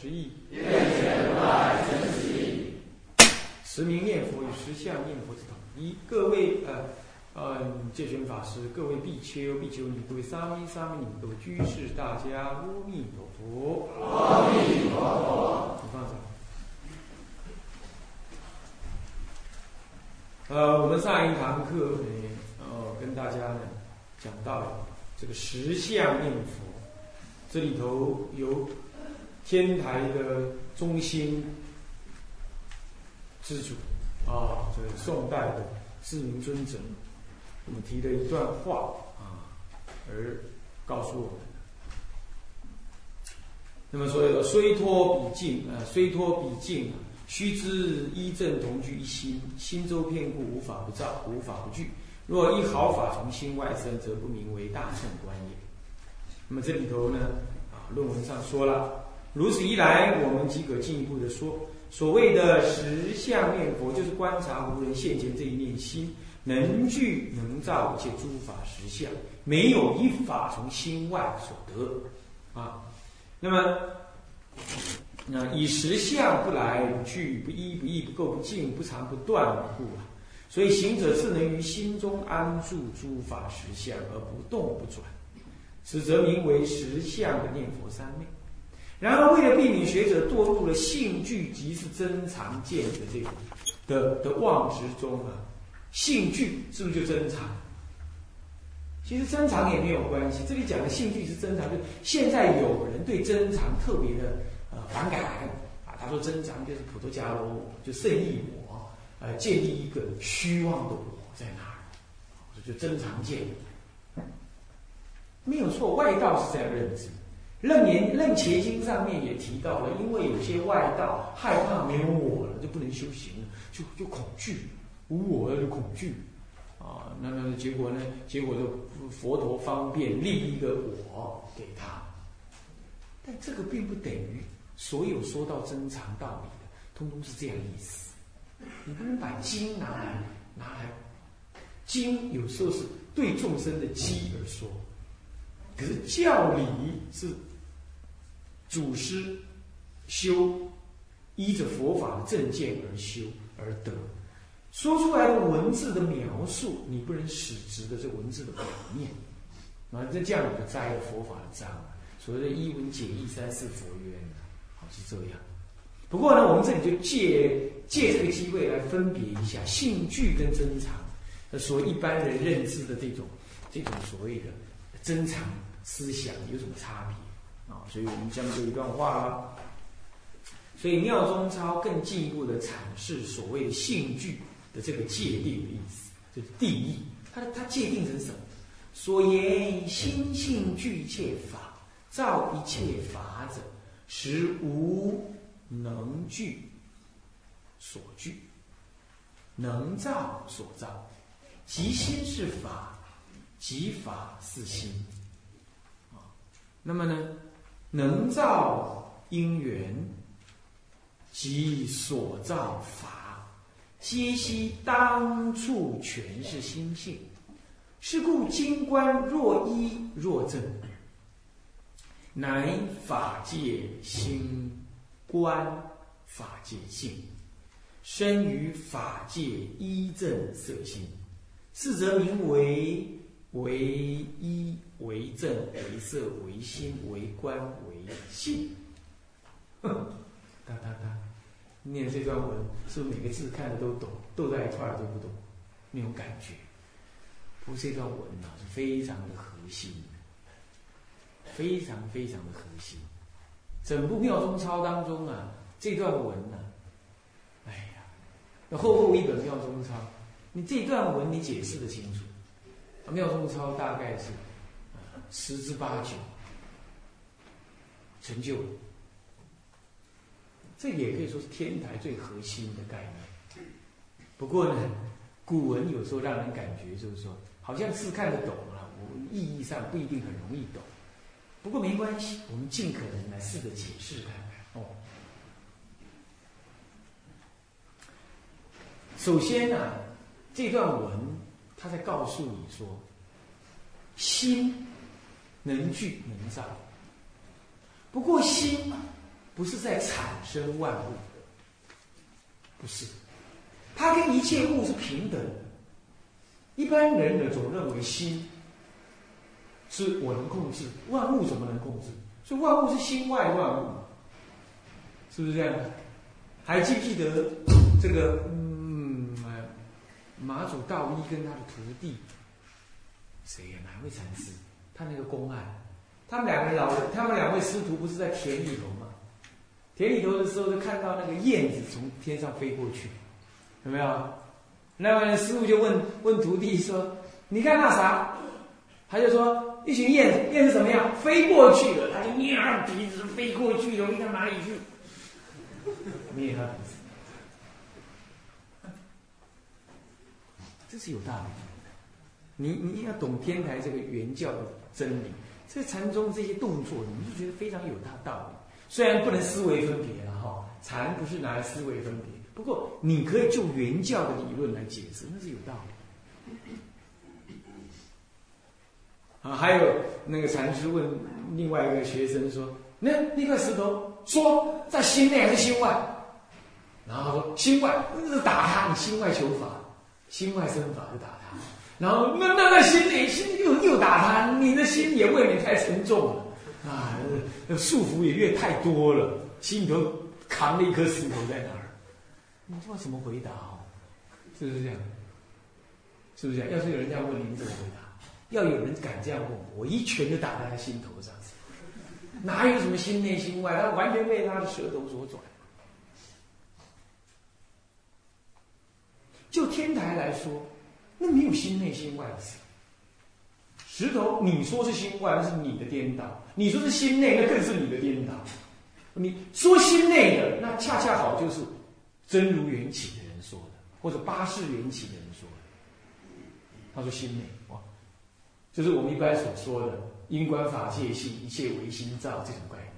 十亿。十。名念佛与十相念佛之统一。各位呃呃戒权法师，各位比丘、比丘尼，各位沙弥、沙弥尼，各位居士，大家阿弥陀佛。阿弥陀佛。你放下。呃，我们上一堂课呢，呃，跟大家呢讲到了这个十相念佛，这里头有天台的中心之主啊，这个宋代的智明尊者，我们提的一段话啊，而告诉我们。那么所谓的虽脱彼境啊，虽脱彼境，须知一正同居一心，心周遍故，无法不照，无法不具。若一毫法从心外生，则不名为大圣观也。那么这里头呢，啊，论文上说了，如此一来，我们即可进一步的说，所谓的实相念佛，就是观察无人现前这一念心，能具能照一切诸法实相，没有一法从心外所得啊。那么，那以实相不来不去不依不异不垢不净不长不断故啊，所以行者自能于心中安住诸法实相而不动不转，此则名为实相的念佛三昧。然而，为了避免学者堕入了性具即是真常见的这种的的妄执中啊，性具是不是就真常？其实真常也没有关系。这里讲的性具是真常，就现在有人对真常特别的呃反感啊。他说真常就是普陀伽罗，就圣意我，呃，建立一个虚妄的我在哪儿，这就真常见。没有错，外道是这样认知。楞严楞伽经上面也提到了，因为有些外道害怕没有我了，就不能修行了，就就恐惧，无我了就恐惧。啊，那那结果呢？结果就佛陀方便立一个我给他，但这个并不等于所有说到真常道理的，通通是这样意思。你不能把经拿来拿来，经有时候是对众生的机而说，可是教理是祖师修依着佛法的正见而修而得。说出来的文字的描述，你不能使直的这文字的表面，啊，这这样你就栽了佛法的章了。所谓的一文解义，三世佛冤，好是这样。不过呢，我们这里就借借这个机会来分别一下性具跟真常，所一般人认知的这种这种所谓的真藏思想有什么差别啊？所以我们将就一段话啦。所以妙中超更进一步的阐释所谓的性具。的这个界定的意思，就是定义。它它界定成什么？所言心性具一切法，造一切法者，实无能具所具，能造所造。即心是法，即法是心。啊，那么呢，能造因缘，即所造法。皆悉当处全是心性，是故今观若一若正，乃法界心观法界性，生于法界一正色心，是则名为为一为正为色为心为观为性。哒哒哒。念这段文，是不是每个字看的都懂，斗在一块儿都不懂，那种感觉。不过这段文呢，是非常的核心，非常非常的核心。整部妙中抄当中啊，这段文呢，哎呀，那厚厚一本妙中抄，你这段文你解释的清楚，妙中抄大概是十之八九成就了。这也可以说是天台最核心的概念。不过呢，古文有时候让人感觉就是说，好像是看得懂了，我意义上不一定很容易懂。不过没关系，我们尽可能来试着解释看看哦。首先呢，这段文他在告诉你说，心能聚能造。不过心不是在产生万物的，不是，它跟一切物是平等的。一般人呢总认为心是我能控制，万物怎么能控制？所以万物是心外万物，是不是这样？还记不记得这个？嗯，马祖道一跟他的徒弟谁呀？哪位禅师？他那个公案。他们两个老人，他们两位师徒不是在田里头吗？田里头的时候，就看到那个燕子从天上飞过去，有没有？那位师傅就问问徒弟说：“你看那啥？”他就说：“一群燕子，燕子怎么样？飞过去了。”他就捏着鼻子飞过去，了，飞到哪里去？捏他鼻子，这是有道理的。你你要懂天台这个原教的真理。这禅宗这些动作，你就觉得非常有它道理。虽然不能思维分别了哈，禅不是拿来思维分别。不过你可以就原教的理论来解释，那是有道理。啊，还有那个禅师问另外一个学生说：“那那块石头说在心内还是心外？”然后说：“心外。”那是打他，你心外求法，心外生法就打。然后那那那心里心又又打他，你的心也未免太沉重了啊！束缚也越太多了，心里头扛了一颗石头在那儿，你知道怎么回答哦？是不是这样？是不是这样？要是有人这样问你，你怎么回答？要有人敢这样问我，我一拳就打在他心头上。哪有什么心内心外？他完全被他的舌头所转。就天台来说。那没有心内心外的事。石头，你说是心外，那是你的颠倒；你说是心内，那更是你的颠倒。你说心内的，那恰恰好就是真如缘起的人说的，或者八世缘起的人说的。他说心内，哇，就是我们一般所说的因观法界性，一切唯心造这种概念。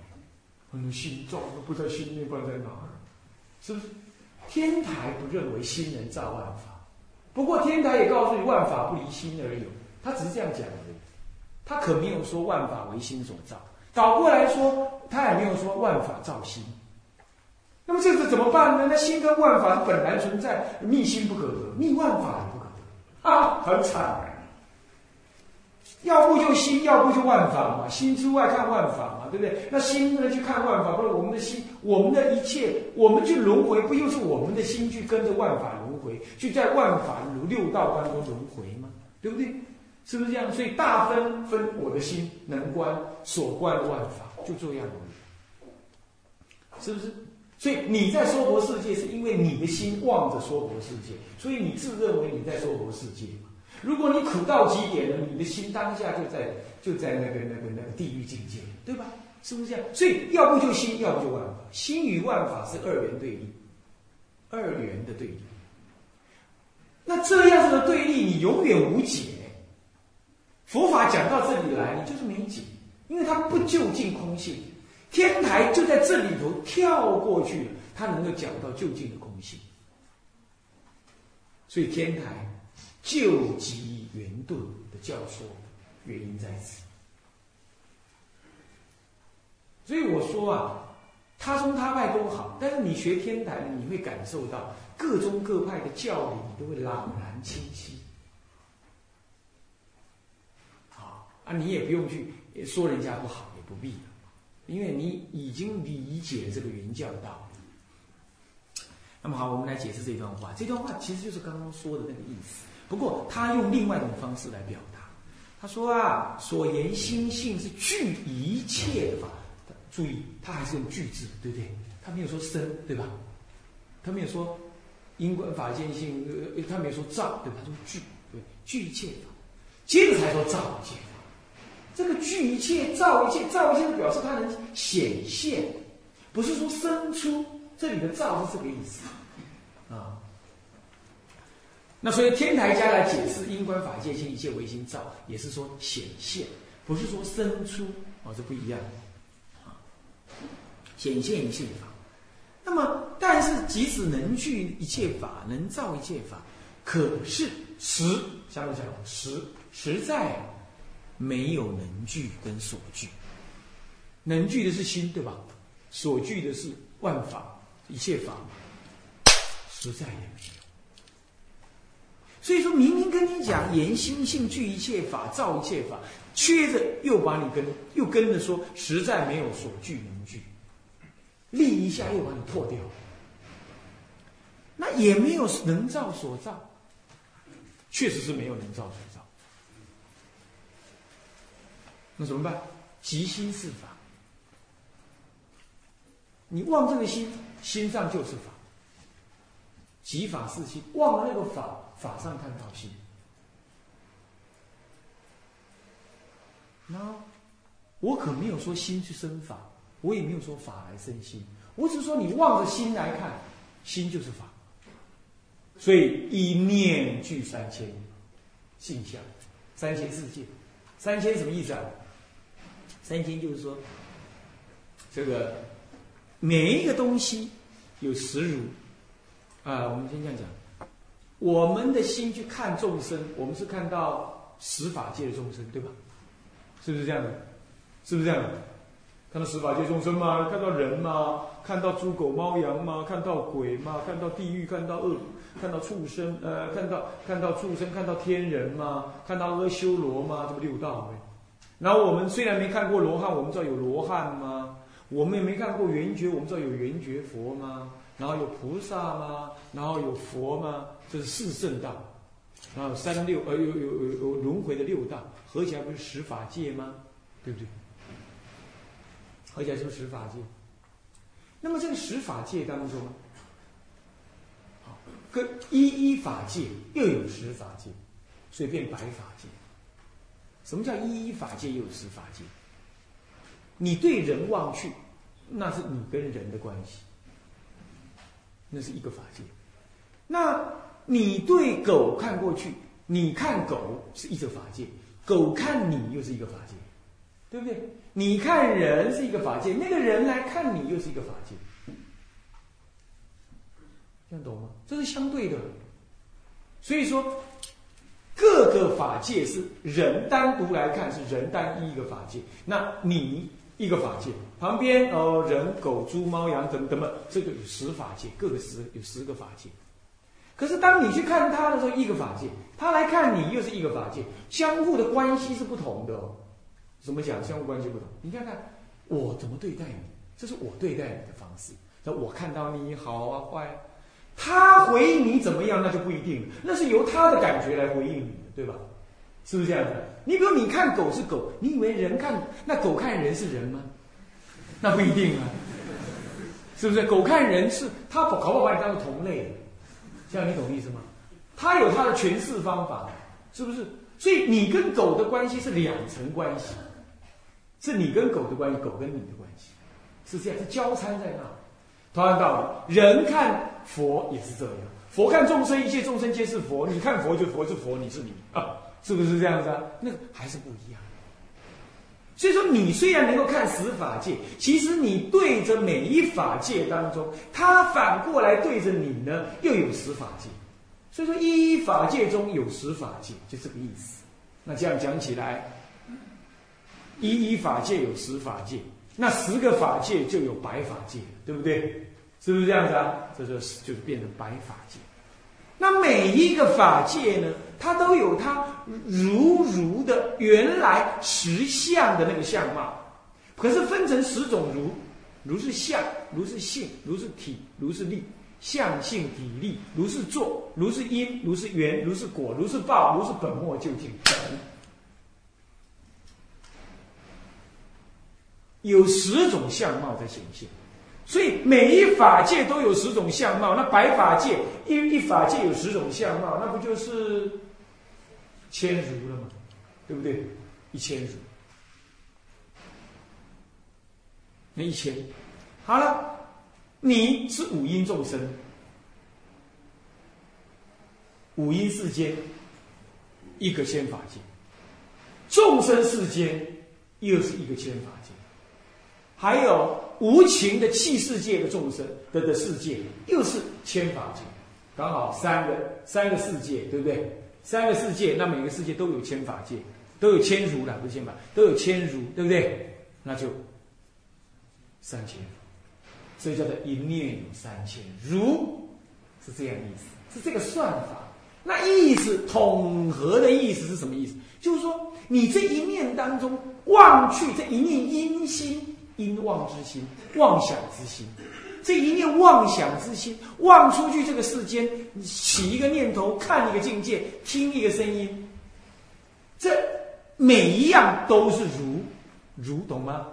嗯，心造不在心内，不知道在哪儿？是不是？天台不认为心能造万法。不过天台也告诉你，万法不离心而有，他只是这样讲而已，他可没有说万法为心所造。倒过来说，他也没有说万法造心。那么这个怎么办呢？那心跟万法本来存在，密心不可得，密万法不可得，啊，很惨。要不就心，要不就万法嘛，心之外看万法嘛，对不对？那心呢去看万法，或者我们的心，我们的一切，我们去轮回，不又是我们的心去跟着万法轮回，去在万法如六道当中轮回吗？对不对？是不是这样？所以大分分我的心能观所观万法，就这样，是不是？所以你在娑婆世界，是因为你的心望着娑婆世界，所以你自认为你在娑婆世界。如果你苦到极点了，你的心当下就在就在那个那个那个地狱境界，对吧？是不是这样？所以要不就心，要不就万法。心与万法是二元对立，二元的对立。那这样子的对立，你永远无解。佛法讲到这里来，你就是没解，因为它不就近空性。天台就在这里头跳过去，它能够讲到就近的空性。所以天台。救急圆顿的教说，原因在此。所以我说啊，他宗他派都好，但是你学天台，你会感受到各宗各派的教理，你都会朗然清晰。好啊，你也不用去说人家不好，也不必，因为你已经理解这个原教的道理。那么好，我们来解释这段话。这段话其实就是刚刚说的那个意思。不过他用另外一种方式来表达，他说啊，所言心性是具一切法。注意，他还是用具字，对不对？他没有说生，对吧？他没有说因观法见性，呃，他没有说造，对吧？他说具，对，具一切法。接着才说造一切法。这个具一切、造一切、造一切，表示它能显现，不是说生出这里的造是这个意思啊。那所以天台家来解释因观法界性一切唯心造，也是说显现，不是说生出哦，这不一样啊。显现一切法，那么但是即使能聚一切法，能造一切法，可是实相对讲实实在没有能聚跟所聚，能聚的是心对吧？所聚的是万法一切法，实在也没有。所以说明明跟你讲言心性具一切法，造一切法，缺着又把你跟又跟着说实在没有所具能具，立一下又把你破掉，那也没有能造所造，确实是没有能造所造，那怎么办？即心是法，你忘这个心，心上就是法，即法是心，忘了那个法。法上看到心，那我可没有说心去生法，我也没有说法来生心，我只是说你望着心来看，心就是法。所以一念具三千性相，三千世界，三千什么意思啊？三千就是说，这个每一个东西有实如啊，我们先这样讲。我们的心去看众生，我们是看到十法界的众生，对吧？是不是这样的？是不是这样的？看到十法界众生吗？看到人吗？看到猪狗猫羊吗？看到鬼吗？看到地狱？看到恶？看到畜生？呃，看到看到畜生？看到天人吗？看到阿修罗吗？这不六道呗。然后我们虽然没看过罗汉，我们知道有罗汉吗？我们也没看过圆觉，我们知道有圆觉佛吗？然后有菩萨吗？然后有佛吗？这是四圣道，然后三六呃有有有有轮回的六道，合起来不是十法界吗？对不对？合起来是不是十法界？那么这个十法界当中，好，跟一一法界又有十法界，所以变百法界。什么叫一一法界又有十法界？你对人望去，那是你跟人的关系。那是一个法界，那你对狗看过去，你看狗是一个法界，狗看你又是一个法界，对不对？你看人是一个法界，那个人来看你又是一个法界，这样懂吗？这是相对的，所以说各个法界是人单独来看是人单一一个法界，那你。一个法界旁边哦，人、狗、猪、猫、羊等等等，这个有十法界，各个十有十个法界。可是当你去看他的时候，一个法界；他来看你，又是一个法界，相互的关系是不同的。怎么讲？相互关系不同。你看看我怎么对待你，这是我对待你的方式。那我看到你好啊坏，他回应你怎么样，那就不一定，那是由他的感觉来回应你的，对吧？是不是这样子？你比如你看狗是狗，你以为人看那狗看人是人吗？那不一定啊，是不是？狗看人是它搞不好把你当做同类，这样你懂意思吗？它有它的诠释方法，是不是？所以你跟狗的关系是两层关系，是你跟狗的关系，狗跟你的关系是这样，是交叉在那。同样道理，人看佛也是这样，佛看众生，一切众生皆是佛，你看佛就佛是佛，你是你啊。是不是这样子啊？那个还是不一样。所以说，你虽然能够看十法界，其实你对着每一法界当中，它反过来对着你呢，又有十法界。所以说，一一法界中有十法界，就这个意思。那这样讲起来，一一法界有十法界，那十个法界就有百法界，对不对？是不是这样子啊？这就是就是变成百法界。那每一个法界呢，它都有它如如的原来实相的那个相貌，可是分成十种如，如是相，如是性，如是体，如是力，相性体力，如是作，如是因，如是缘，如是果，如是报，如是本末究竟等，有十种相貌在显现。所以每一法界都有十种相貌，那百法界一一法界有十种相貌，那不就是千如了嘛？对不对？一千如，那一千，好了，你是五阴众生，五阴世间一个千法界，众生世间又是一个千法界，还有无情的气世界的众生的的世界又是千法界，刚好三个三个世界，对不对？三个世界，那每个世界都有千法界，都有千如了，不是千法，都有千如，对不对？那就三千，所以叫做一念有三千如，是这样意思，是这个算法。那意思统合的意思是什么意思？就是说，你这一念当中望去这一念阴心、阴妄之心、妄想之心，这一念妄想之心望出去这个世间，起一个念头，看一个境界，听一个声音，这每一样都是如，如懂吗？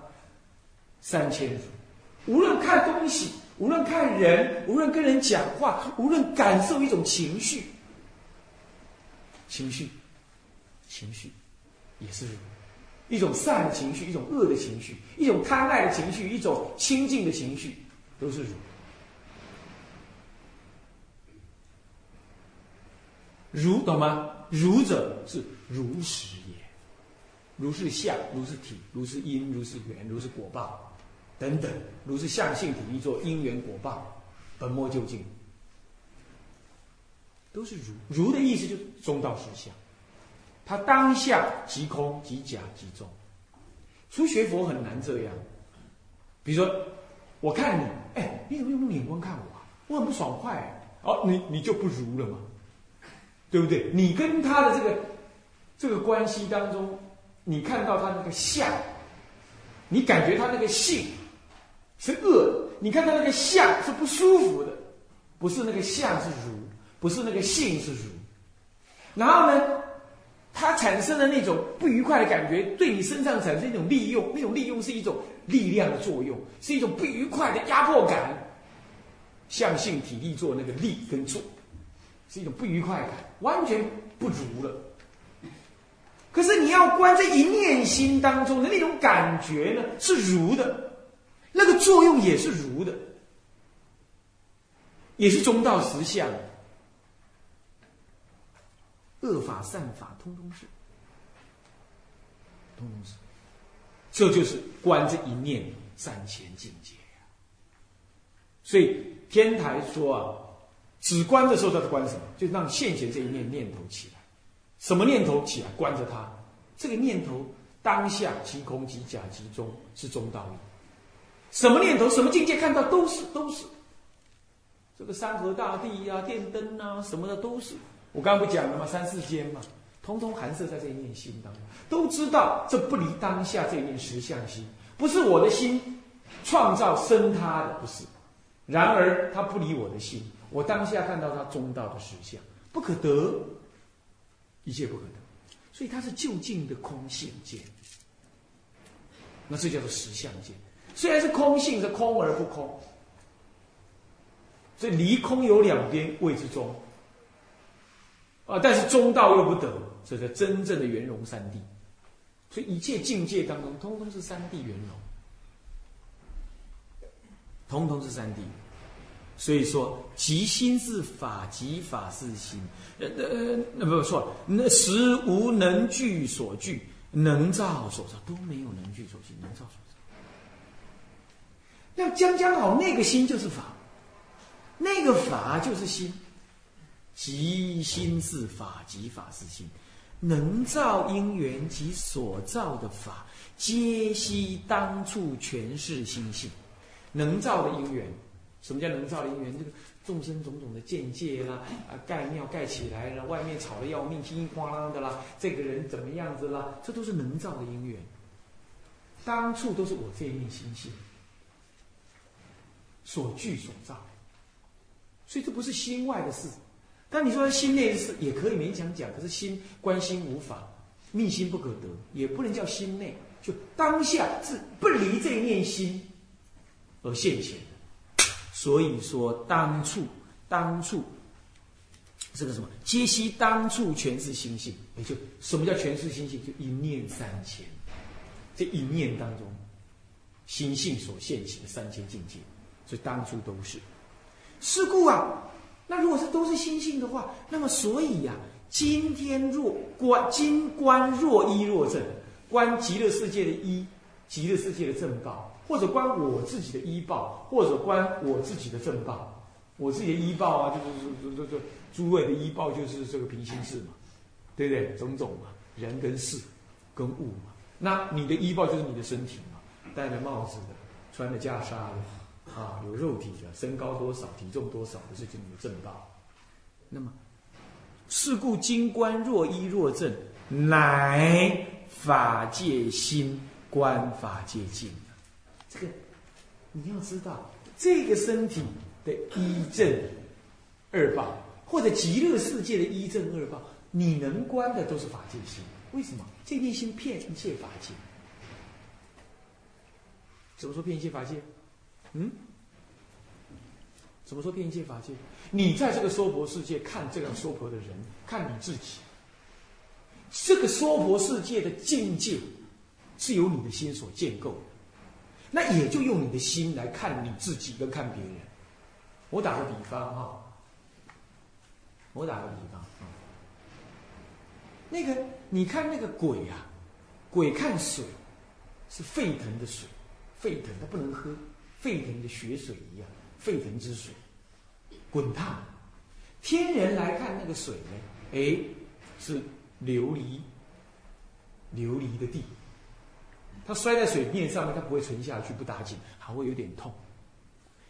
三千如，无论看东西，无论看人，无论跟人讲话，无论感受一种情绪。情绪，情绪，也是如一种善的情绪，一种恶的情绪，一种贪爱的情绪，一种清净的情绪，都是如。如懂吗？如者是如实也，如是相，如是体，如是因，如是缘，如是果报，等等，如是相性体一作因缘果报，本末究竟。都是如如的意思，就是中道实相。它当下即空即假即中。初学佛很难这样。比如说，我看你，哎，你怎么用那种眼光看我？我很不爽快。哦，你你就不如了嘛，对不对？你跟他的这个这个关系当中，你看到他那个相，你感觉他那个性是恶，你看他那个相是不舒服的，不是那个相是如。不是那个性是如，然后呢，产生的那种不愉快的感觉，对你身上产生一种利用，那种利用是一种力量的作用，是一种不愉快的压迫感。相性体力做那个力跟做，是一种不愉快感，完全不如了。可是你要观这一念心当中的那种感觉呢，是如的，那个作用也是如的，也是中道实相。恶法善法，通通是，通通是，这就是观这一念三千境界。所以天台说啊，只观的时候他在观什么？就让现前这一念念头起来，什么念头起来？观着它，这个念头当下即空即假即中，是中道义。什么念头，什么境界看到都是都是，这个山河大地呀，电灯啊什么的都是。我刚不讲了吗？三世间嘛，通通含摄在这一念心当中，都知道这不离当下这一念实相心，不是我的心创造生他的，不是。然而他不离我的心，我当下看到他中道的实相，不可得，一切不可得，所以它是就近的空性见。那这叫做实相见，虽然是空性，是空而不空，所以离空有两边谓之中。啊！但是中道又不得，这是真正的圆融三谛。所以一切境界当中，通通是三谛圆融，通通是三谛。所以说，即心是法，即法是心。呃呃，那不错，那实无能具所具，能造所造都没有能具所具，能造所造。要将将好，那个心就是法，那个法就是心。即心是法，即法是心，能造因缘及所造的法，皆悉当处全是心性。能造的因缘，什么叫能造的因缘？这个众生种种的见解啦，啊，盖庙盖起来了，外面吵得要命，叮咣啷的啦，这个人怎么样子啦？这都是能造的因缘。当处都是我这一面心性所具所造，所以这不是心外的事。但你说心内是也可以勉强讲，可是心观心无法，密心不可得，也不能叫心内。就当下是不离这一念心而现前。所以说当处当处这个什么，皆悉当处全是心性。也就什么叫全是心性？就一念三千，这一念当中心性所现起的三千境界，所以当初都是。是故啊，那如果是都是心性的话，那么所以呀，今天若观今观若一若正，观极乐世界的一，极乐世界的正报，或者观我自己的医报，或者观我自己的正报。我自己的医报啊，就是这这这诸位的医报就是这个平行式嘛，对不对？种种嘛，人跟事跟物嘛。那你的医报就是你的身体嘛，戴着帽子的，穿着袈裟的，啊，有肉体的，身高多少，体重多少，不是就你的正报。那么，是故今观若一若正，乃法界心观法界境。这个你要知道，这个身体。的一正二报，或者极乐世界的一正二报，你能观的都是法界心。为什么？这念心骗一切法界。怎么说骗一切法界？嗯？怎么说骗一界法界？你在这个娑婆世界看这个娑婆的人，看你自己，这个娑婆世界的境界是由你的心所建构的，那也就用你的心来看你自己跟看别人。我打个比方哈，我打个比方啊，那个你看那个鬼啊，鬼看水是沸腾的水，沸腾它不能喝，沸腾的血水一样，沸腾之水，滚烫。天人来看那个水呢，哎，是琉璃，琉璃的地，它摔在水面上面，它不会沉下去，不打紧，还会有点痛。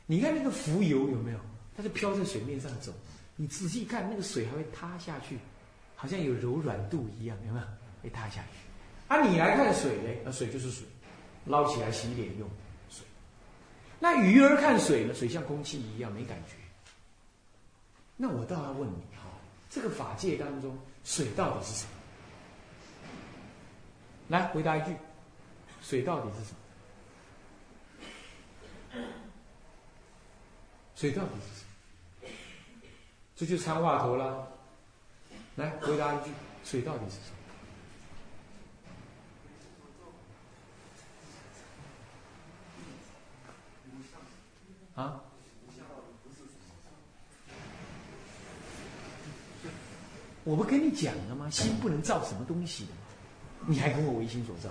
你看那个浮游有没有？它是飘在水面上走。你仔细看，那个水还会塌下去，好像有柔软度一样，有没有？会塌下去。啊，你来看水呢？那水就是水，捞起来洗脸用。那鱼儿看水呢？水像空气一样没感觉。那我倒要问你哈，这个法界当中，水到底是什么？来回答一句，水到底是什么？水到底是什么？这就参话头了。来回答一句：水到底是什么？啊？我不跟你讲了吗？心不能造什么东西的你还跟我唯心所造？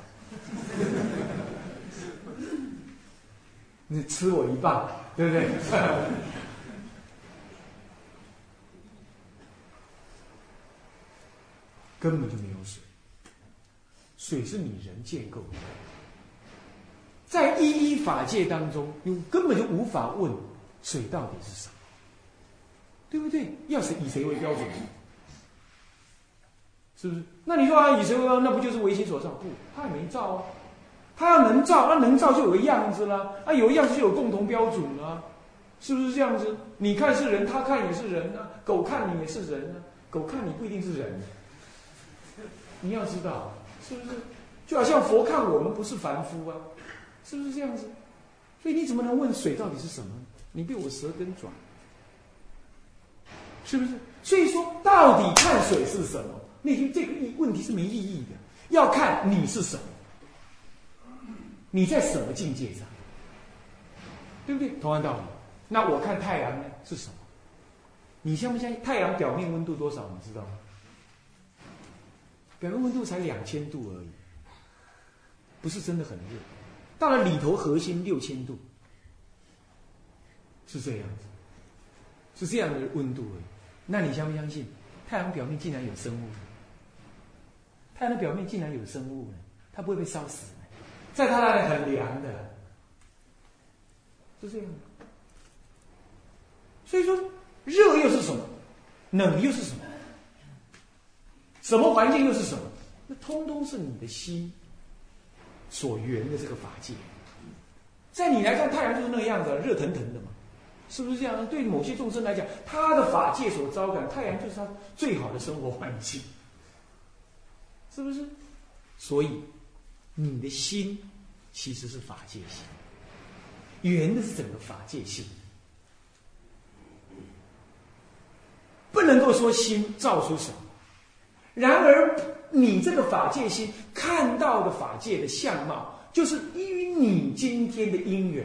你吃我一半，对不对？根本就没有水，水是你人建构的，一一法界当中，你根本就无法问水到底是什么，对不对？要是以谁为标准？是不是？那你说啊，以谁为标准？那不就是唯心所造？不，他也没造啊。他要能造，那能造就有个样子了。啊，有样子就有共同标准了，是不是这样子？你看是人，他看也是人啊。狗看你也是人啊，狗看你不一定是人。你要知道，是不是？就好像佛看我们不是凡夫啊，是不是这样子？所以你怎么能问水到底是什么？你被我舌根转，是不是？所以说，到底看水是什么？那些这个意问题是没意义的，要看你是什么。你在什么境界上，对不对？同样道理，那我看太阳呢是什么？你相不相信太阳表面温度多少？你知道吗？表面温度才两千度而已，不是真的很热。到了里头核心六千度，是这样子，是这样的温度而已。那你相不相信太阳表面竟然有生物？太阳的表面竟然有生物呢？它不会被烧死？在它那里很凉的，是这样的。所以说，热又是什么？冷又是什么？什么环境又是什么？那通通是你的心所缘的这个法界。在你来看，太阳就是那个样子，热腾腾的嘛，是不是这样？对某些众生来讲，他的法界所招感，太阳就是他最好的生活环境，是不是？所以。你的心其实是法界心，圆的是整个法界心，不能够说心造出什么。然而，你这个法界心看到的法界的相貌，就是依于你今天的因缘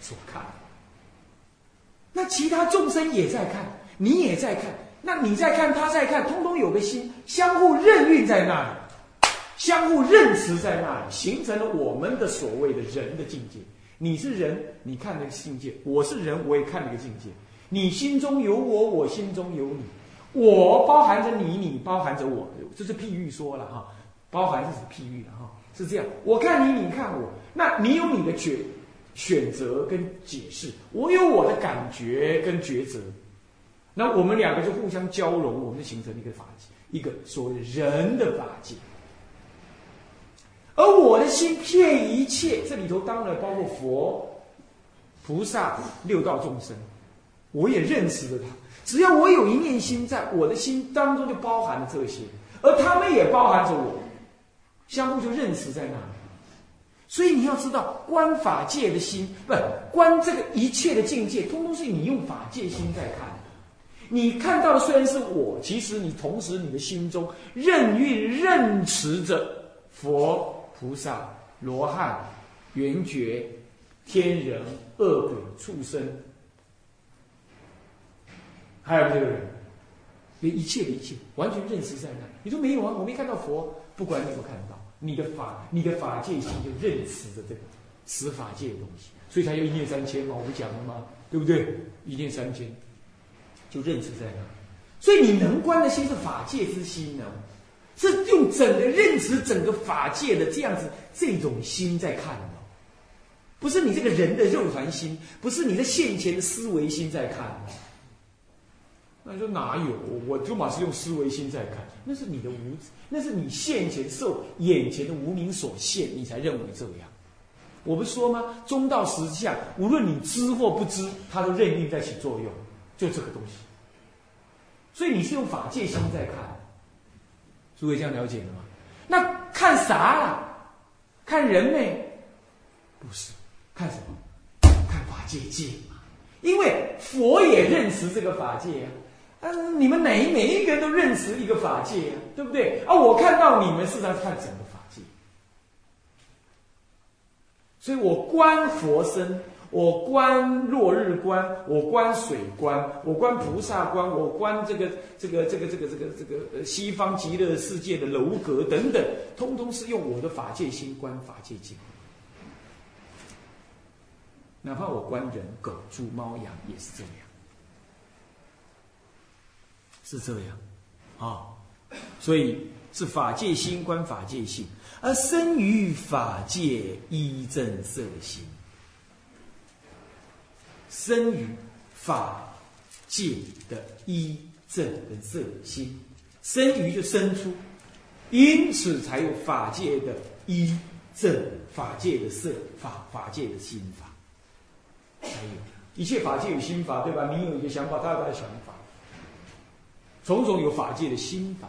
所看。那其他众生也在看，你也在看，那你在看，他在看，通通有个心，相互任运在那里，相互认识在那里，形成了我们的所谓的人的境界。你是人，你看那个境界；我是人，我也看那个境界。你心中有我，我心中有你，我包含着你，你包含着我，这是譬喻说了哈，包含这是譬喻了哈，是这样。我看你，你看我，那你有你的决。选择跟解释，我有我的感觉跟抉择，那我们两个就互相交融，我们就形成一个法界，一个所谓人的法界。而我的心骗一切，这里头当然包括佛、菩萨、六道众生，我也认识了他。只要我有一念心，在我的心当中就包含了这些，而他们也包含着我，相互就认识在那里。所以你要知道，观法界的心，不观这个一切的境界，通通是你用法界心在看。你看到的虽然是我，其实你同时你的心中任运任持着佛、菩萨、罗汉、圆觉、天人、恶鬼、畜生，还有这个人，对一切的一切，完全认识在那。你说没有啊？我没看到佛，不管你有没有看到。你的法，你的法界心就认识着这个持法界的东西，所以才有一念三千嘛，我不讲了吗？对不对？一念三千，就认识在那。所以你能观的心是法界之心呢，是用整个认识整个法界的这样子这种心在看的，不是你这个人的肉团心，不是你的现前的思维心在看的。那就哪有？我就马是用思维心在看，那是你的无，那是你现前受眼前的无名所限，你才认为这样。我不说吗？中道实相，无论你知或不知，它都任运在起作用，就这个东西。所以你是用法界心在看，诸位这样了解了吗？那看啥了？看人没？不是，看什么？看法界界嘛。因为佛也认识这个法界啊。嗯，你们每每一个人都认识一个法界啊，对不对？啊，我看到你们是在看整个法界，所以我观佛身，我观落日观，我观水观，我观菩萨观，我观这个这个这个这个这个这个西方极乐世界的楼阁等等，通通是用我的法界心观法界境。哪怕我观人、狗、猪、猫、羊，也是这样。是这样，啊，所以是法界心观法界性，而生于法界依正色心，生于法界的依正跟色心，生于就生出，因此才有法界的依正，法界的色法，法界的心法，还有一切法界有心法，对吧？你有一个想法，他有他的想法。种种有法界的心法，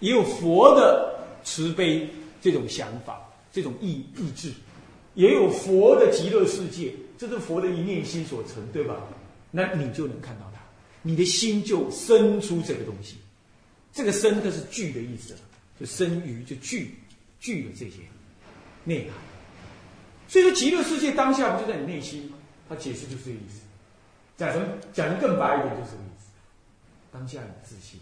也有佛的慈悲这种想法，这种意意志，也有佛的极乐世界，这是佛的一念心所成，对吧？那你就能看到它，你的心就生出这个东西。这个生，它是具的意思，就生于就具具的这些内涵。所以说，极乐世界当下不就在你内心吗？他解释就是这个意思。讲成讲的更白一点，就是。当下有自信，